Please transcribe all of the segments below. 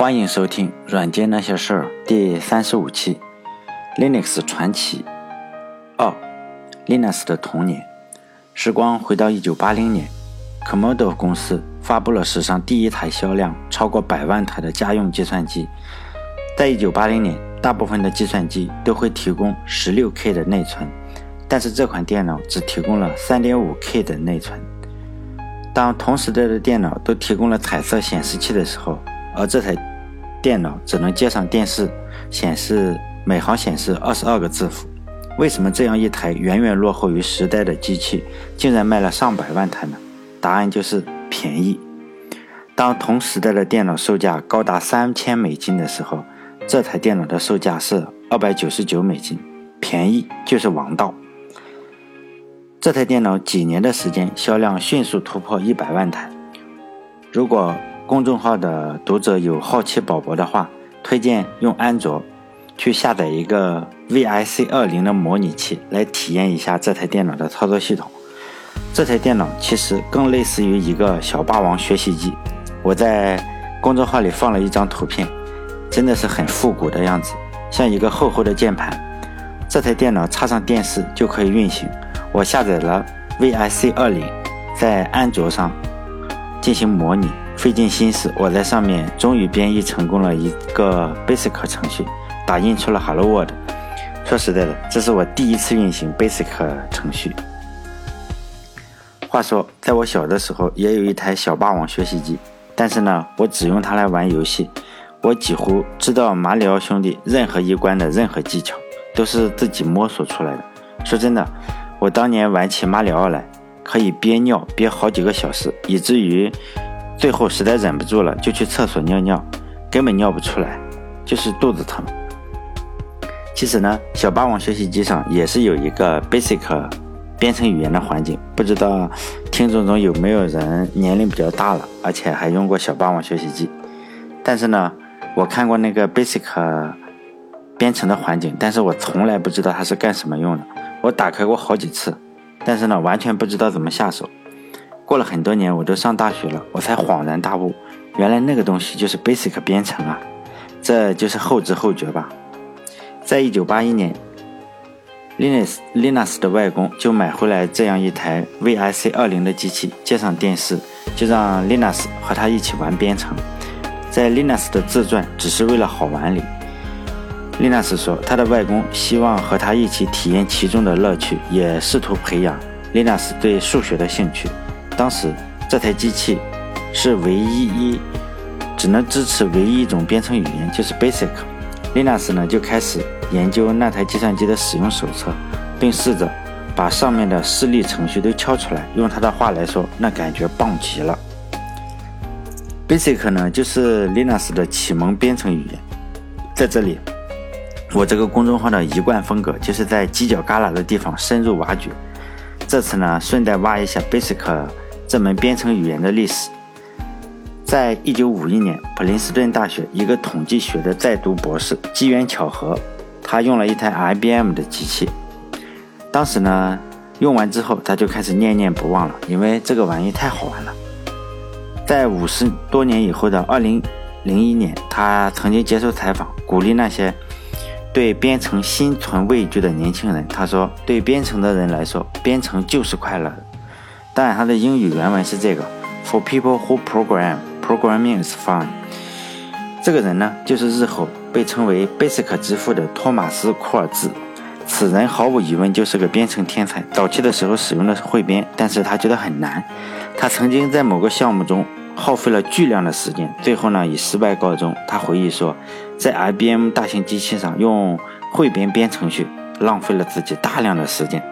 欢迎收听《软件那些事儿》第三十五期，Linux 传奇二，Linux 的童年。时光回到一九八零年，Commodore 公司发布了史上第一台销量超过百万台的家用计算机。在一九八零年，大部分的计算机都会提供十六 K 的内存，但是这款电脑只提供了三点五 K 的内存。当同时代的电脑都提供了彩色显示器的时候，而这台电脑只能接上电视，显示每行显示二十二个字符。为什么这样一台远远落后于时代的机器，竟然卖了上百万台呢？答案就是便宜。当同时代的电脑售价高达三千美金的时候，这台电脑的售价是二百九十九美金，便宜就是王道。这台电脑几年的时间，销量迅速突破一百万台。如果公众号的读者有好奇宝宝的话，推荐用安卓去下载一个 VIC 二零的模拟器来体验一下这台电脑的操作系统。这台电脑其实更类似于一个小霸王学习机。我在公众号里放了一张图片，真的是很复古的样子，像一个厚厚的键盘。这台电脑插上电视就可以运行。我下载了 VIC 二零，在安卓上进行模拟。费尽心思，我在上面终于编译成功了一个 Basic 程序，打印出了 Hello World。说实在的，这是我第一次运行 Basic 程序。话说，在我小的时候也有一台小霸王学习机，但是呢，我只用它来玩游戏。我几乎知道马里奥兄弟任何一关的任何技巧，都是自己摸索出来的。说真的，我当年玩起马里奥来，可以憋尿憋好几个小时，以至于。最后实在忍不住了，就去厕所尿尿，根本尿不出来，就是肚子疼。其实呢，小霸王学习机上也是有一个 Basic 编程语言的环境，不知道听众中有没有人年龄比较大了，而且还用过小霸王学习机。但是呢，我看过那个 Basic 编程的环境，但是我从来不知道它是干什么用的。我打开过好几次，但是呢，完全不知道怎么下手。过了很多年，我都上大学了，我才恍然大悟，原来那个东西就是 Basic 编程啊，这就是后知后觉吧。在一九八一年，Linus Linus 的外公就买回来这样一台 VIC 二零的机器，接上电视，就让 Linus 和他一起玩编程。在 Linus 的自传《只是为了好玩》里，Linus 说，他的外公希望和他一起体验其中的乐趣，也试图培养 Linus 对数学的兴趣。当时这台机器是唯一一只能支持唯一一种编程语言，就是 Basic。Linus 呢就开始研究那台计算机的使用手册，并试着把上面的示例程序都敲出来。用他的话来说，那感觉棒极了。Basic 呢就是 Linus 的启蒙编程语言。在这里，我这个公众号的一贯风格就是在犄角旮旯的地方深入挖掘。这次呢，顺带挖一下 Basic。这门编程语言的历史，在一九五一年，普林斯顿大学一个统计学的在读博士，机缘巧合，他用了一台 IBM 的机器。当时呢，用完之后他就开始念念不忘了，因为这个玩意太好玩了。在五十多年以后的二零零一年，他曾经接受采访，鼓励那些对编程心存畏惧的年轻人。他说：“对编程的人来说，编程就是快乐。”当然，它的英语原文是这个：For people who program, programming is fun。这个人呢，就是日后被称为 Basic 之父的托马斯·库尔兹。此人毫无疑问就是个编程天才。早期的时候使用的是汇编，但是他觉得很难。他曾经在某个项目中耗费了巨量的时间，最后呢以失败告终。他回忆说，在 IBM 大型机器上用汇编编程序，浪费了自己大量的时间。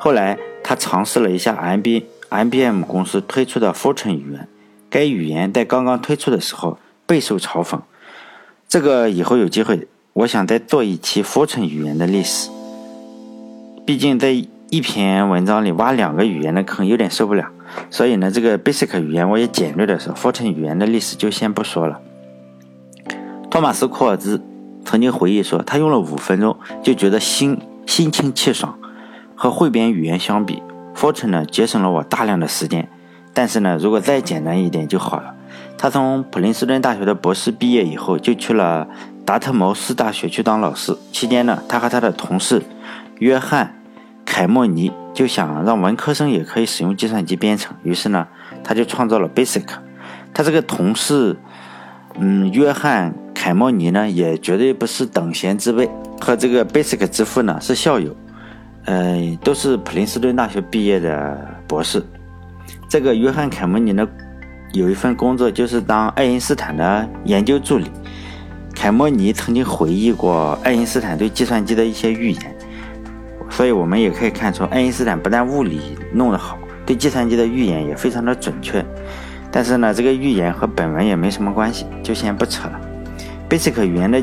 后来。他尝试了一下 M B M B M 公司推出的 Fortran 语言，该语言在刚刚推出的时候备受嘲讽。这个以后有机会，我想再做一期 Fortran 语言的历史。毕竟在一篇文章里挖两个语言的坑有点受不了，所以呢，这个 Basic 语言我也简略的说，Fortran 语言的历史就先不说了。托马斯·库尔兹曾经回忆说，他用了五分钟就觉得心心清气爽。和汇编语言相比，Fortran 呢节省了我大量的时间。但是呢，如果再简单一点就好了。他从普林斯顿大学的博士毕业以后，就去了达特茅斯大学去当老师。期间呢，他和他的同事约翰·凯莫尼就想让文科生也可以使用计算机编程，于是呢，他就创造了 BASIC。他这个同事，嗯，约翰·凯莫尼呢，也绝对不是等闲之辈，和这个 BASIC 之父呢是校友，呃，都是普林斯顿大学毕业的博士。这个约翰·凯莫尼呢，有一份工作就是当爱因斯坦的研究助理。凯莫尼曾经回忆过爱因斯坦对计算机的一些预言，所以我们也可以看出，爱因斯坦不但物理弄得好，对计算机的预言也非常的准确。但是呢，这个预言和本文也没什么关系，就先不扯了。Basic 语言的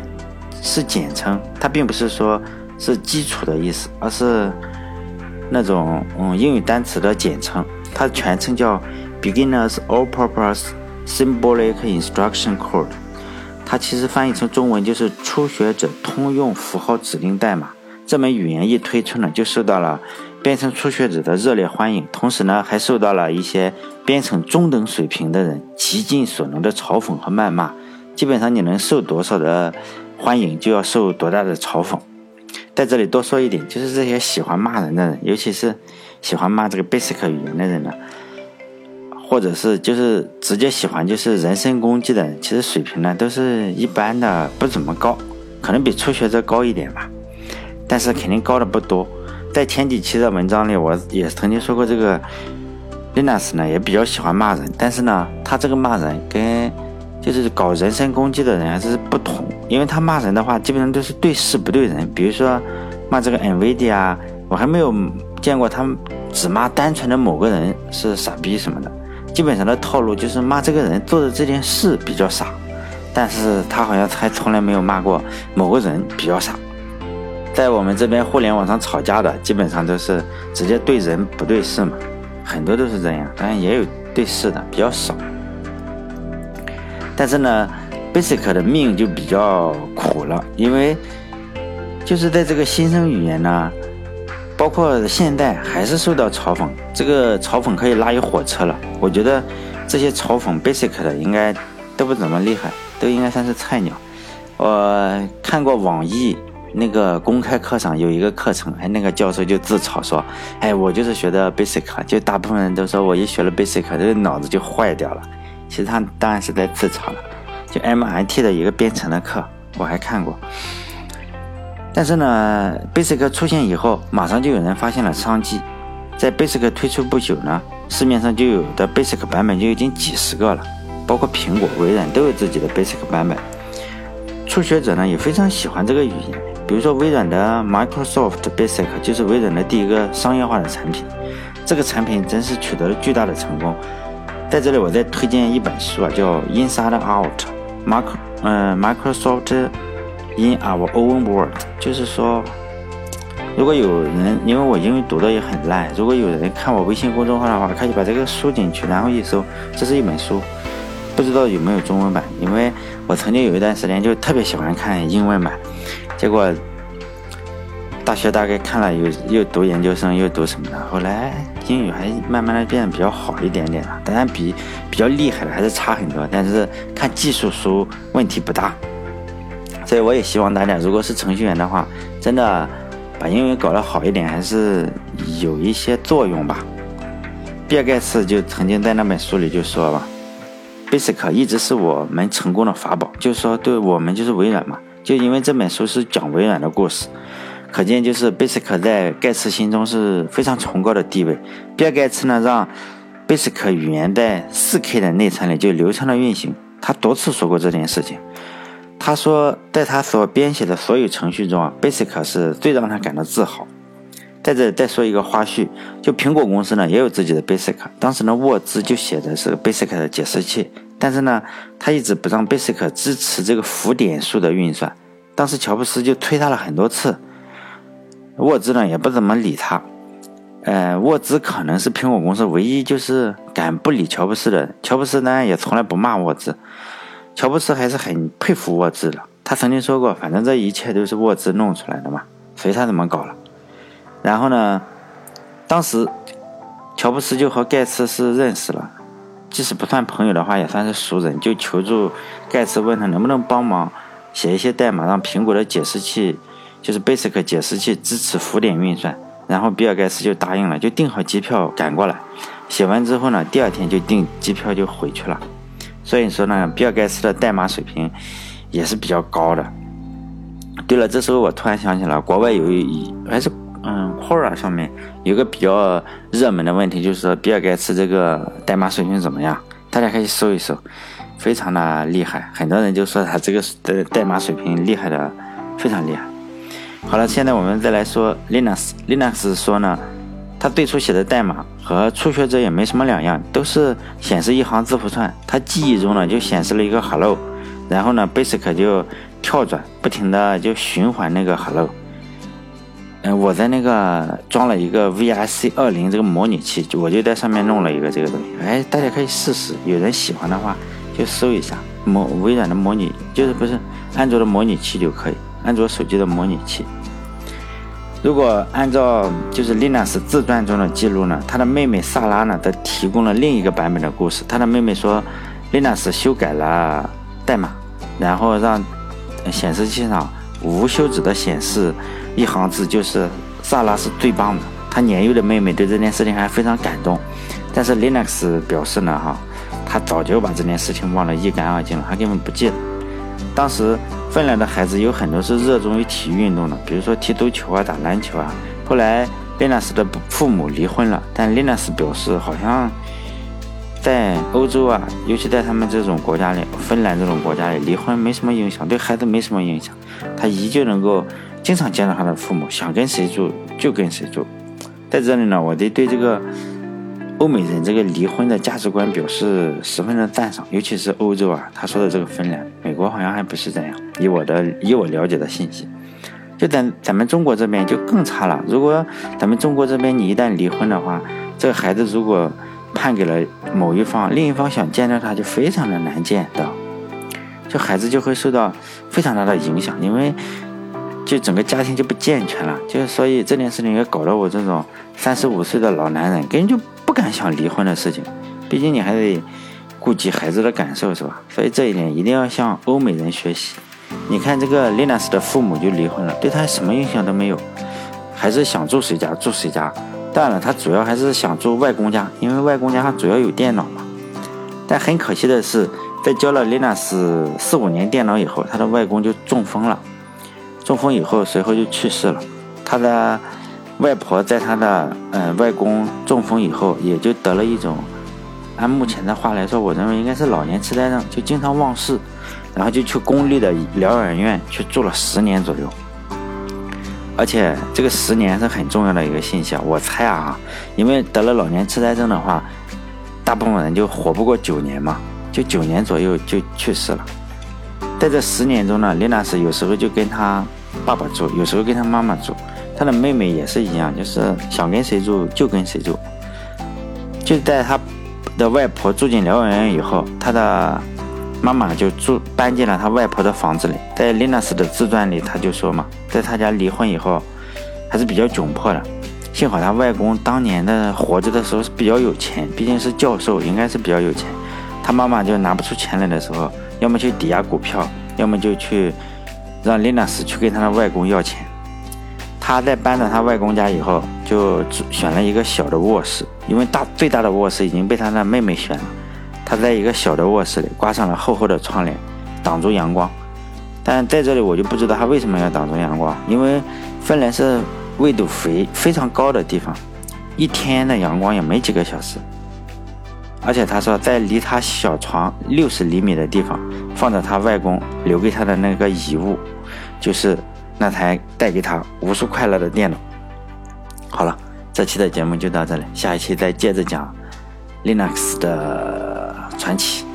是简称，它并不是说是基础的意思，而是那种嗯英语单词的简称。它的全称叫 Beginners All-Purpose Symbolic Instruction Code，它其实翻译成中文就是初学者通用符号指令代码。这门语言一推出呢，就受到了编程初学者的热烈欢迎，同时呢，还受到了一些编程中等水平的人极尽所能的嘲讽和谩骂。基本上你能受多少的欢迎，就要受多大的嘲讽。在这里多说一点，就是这些喜欢骂人的人，尤其是。喜欢骂这个 Basic 语言的人呢，或者是就是直接喜欢就是人身攻击的人，其实水平呢都是一般的，不怎么高，可能比初学者高一点吧，但是肯定高的不多。在前几期的文章里，我也曾经说过，这个 Linus 呢也比较喜欢骂人，但是呢，他这个骂人跟就是搞人身攻击的人还是不同，因为他骂人的话，基本上都是对事不对人，比如说骂这个 NVIDIA，啊我还没有。见过他们只骂单纯的某个人是傻逼什么的，基本上的套路就是骂这个人做的这件事比较傻，但是他好像还从来没有骂过某个人比较傻。在我们这边互联网上吵架的，基本上都是直接对人不对事嘛，很多都是这样，当然也有对事的，比较少。但是呢，Basic 的命就比较苦了，因为就是在这个新生语言呢。包括现代还是受到嘲讽，这个嘲讽可以拉一火车了。我觉得这些嘲讽 Basic 的应该都不怎么厉害，都应该算是菜鸟。我看过网易那个公开课上有一个课程，哎，那个教授就自嘲说：“哎，我就是学的 Basic，就大部分人都说我一学了 Basic，这个脑子就坏掉了。”其实他当然是在自嘲了。就 MIT 的一个编程的课，我还看过。但是呢，Basic 出现以后，马上就有人发现了商机。在 Basic 推出不久呢，市面上就有的 Basic 版本就已经几十个了，包括苹果、微软都有自己的 Basic 版本。初学者呢也非常喜欢这个语言，比如说微软的 Microsoft Basic 就是微软的第一个商业化的产品。这个产品真是取得了巨大的成功。在这里，我再推荐一本书啊，叫《Inside Out》，Mac，嗯，Microsoft。In our own World，就是说，如果有人因为我英语读的也很烂，如果有人看我微信公众号的话，可以把这个输进去，然后一搜，这是一本书，不知道有没有中文版？因为我曾经有一段时间就特别喜欢看英文版，结果大学大概看了又又读研究生又读什么的，后来英语还慢慢的变得比较好一点点了，当然比比较厉害的还是差很多，但是看技术书问题不大。所以我也希望大家，如果是程序员的话，真的把英语搞得好一点，还是有一些作用吧。比尔盖茨就曾经在那本书里就说了，Basic 一直是我们成功的法宝，就是说对我们就是微软嘛，就因为这本书是讲微软的故事，可见就是 Basic 在盖茨心中是非常崇高的地位。比尔盖茨呢，让 Basic 语言在 4K 的内存里就流畅的运行，他多次说过这件事情。他说，在他所编写的所有程序中啊，Basic 是最让他感到自豪。在这再说一个花絮，就苹果公司呢也有自己的 Basic，当时呢沃兹就写的是 Basic 的解释器，但是呢他一直不让 Basic 支持这个浮点数的运算。当时乔布斯就催他了很多次，沃兹呢也不怎么理他。呃，沃兹可能是苹果公司唯一就是敢不理乔布斯的。乔布斯呢也从来不骂沃兹。乔布斯还是很佩服沃兹的，他曾经说过：“反正这一切都是沃兹弄出来的嘛，随他怎么搞了。”然后呢，当时乔布斯就和盖茨是认识了，即使不算朋友的话，也算是熟人，就求助盖茨问他能不能帮忙写一些代码，让苹果的解释器，就是 Basic 解释器支持浮点运算。然后比尔盖茨就答应了，就订好机票赶过来。写完之后呢，第二天就订机票就回去了。所以说呢，比尔盖茨的代码水平也是比较高的。对了，这时候我突然想起了，国外有一还是嗯，Quora 上面有个比较热门的问题，就是说比尔盖茨这个代码水平怎么样？大家可以搜一搜，非常的厉害。很多人就说他这个的代码水平厉害的非常厉害。好了，现在我们再来说 Linux。Linux 说呢，他最初写的代码和初学者也没什么两样，都是显示一行字符串。他记忆中呢就显示了一个 Hello，然后呢 Basic 就跳转，不停的就循环那个 Hello。嗯，我在那个装了一个 VRC 二零这个模拟器，我就在上面弄了一个这个东西。哎，大家可以试试，有人喜欢的话就搜一下模微软的模拟，就是不是安卓的模拟器就可以。安卓手机的模拟器，如果按照就是 Linux 自传中的记录呢，他的妹妹萨拉呢，则提供了另一个版本的故事。他的妹妹说，Linux 修改了代码，然后让显示器上无休止的显示一行字，就是萨拉是最棒的。他年幼的妹妹对这件事情还非常感动，但是 Linux 表示呢，哈，他早就把这件事情忘得一干二净了，他根本不记得。当时。芬兰的孩子有很多是热衷于体育运动的，比如说踢足球啊、打篮球啊。后来林纳斯的父母离婚了，但林纳斯表示，好像在欧洲啊，尤其在他们这种国家里，芬兰这种国家里，离婚没什么影响，对孩子没什么影响。他依旧能够经常见到他的父母，想跟谁住就跟谁住。在这里呢，我得对这个。欧美人这个离婚的价值观表示十分的赞赏，尤其是欧洲啊，他说的这个芬兰、美国好像还不是这样。以我的以我了解的信息，就在咱们中国这边就更差了。如果咱们中国这边你一旦离婚的话，这个孩子如果判给了某一方，另一方想见到他就非常的难见到，就孩子就会受到非常大的影响，因为就整个家庭就不健全了。就所以这件事情也搞得我这种三十五岁的老男人根本就。不敢想离婚的事情，毕竟你还得顾及孩子的感受，是吧？所以这一点一定要向欧美人学习。你看这个 Linus 的父母就离婚了，对他什么影响都没有，还是想住谁家住谁家。当然了，他主要还是想住外公家，因为外公家他主要有电脑嘛。但很可惜的是，在教了 Linus 四五年电脑以后，他的外公就中风了。中风以后，随后就去世了。他的。外婆在她的嗯外公中风以后，也就得了一种，按目前的话来说，我认为应该是老年痴呆症，就经常忘事，然后就去公立的疗养院去住了十年左右。而且这个十年是很重要的一个信息，我猜啊，因为得了老年痴呆症的话，大部分人就活不过九年嘛，就九年左右就去世了。在这十年中呢，丽娜是有时候就跟他爸爸住，有时候跟他妈妈住。他的妹妹也是一样，就是想跟谁住就跟谁住。就在他的外婆住进疗养院以后，他的妈妈就住搬进了他外婆的房子里。在 Linus 的自传里，他就说嘛，在他家离婚以后还是比较窘迫的。幸好他外公当年的活着的时候是比较有钱，毕竟是教授，应该是比较有钱。他妈妈就拿不出钱来的时候，要么去抵押股票，要么就去让 Linus 去跟他的外公要钱。他在搬到他外公家以后，就选了一个小的卧室，因为大最大的卧室已经被他的妹妹选了。他在一个小的卧室里挂上了厚厚的窗帘，挡住阳光。但在这里我就不知道他为什么要挡住阳光，因为芬兰是纬度非非常高的地方，一天的阳光也没几个小时。而且他说，在离他小床六十厘米的地方，放着他外公留给他的那个遗物，就是。那台带给他无数快乐的电脑。好了，这期的节目就到这里，下一期再接着讲 Linux 的传奇。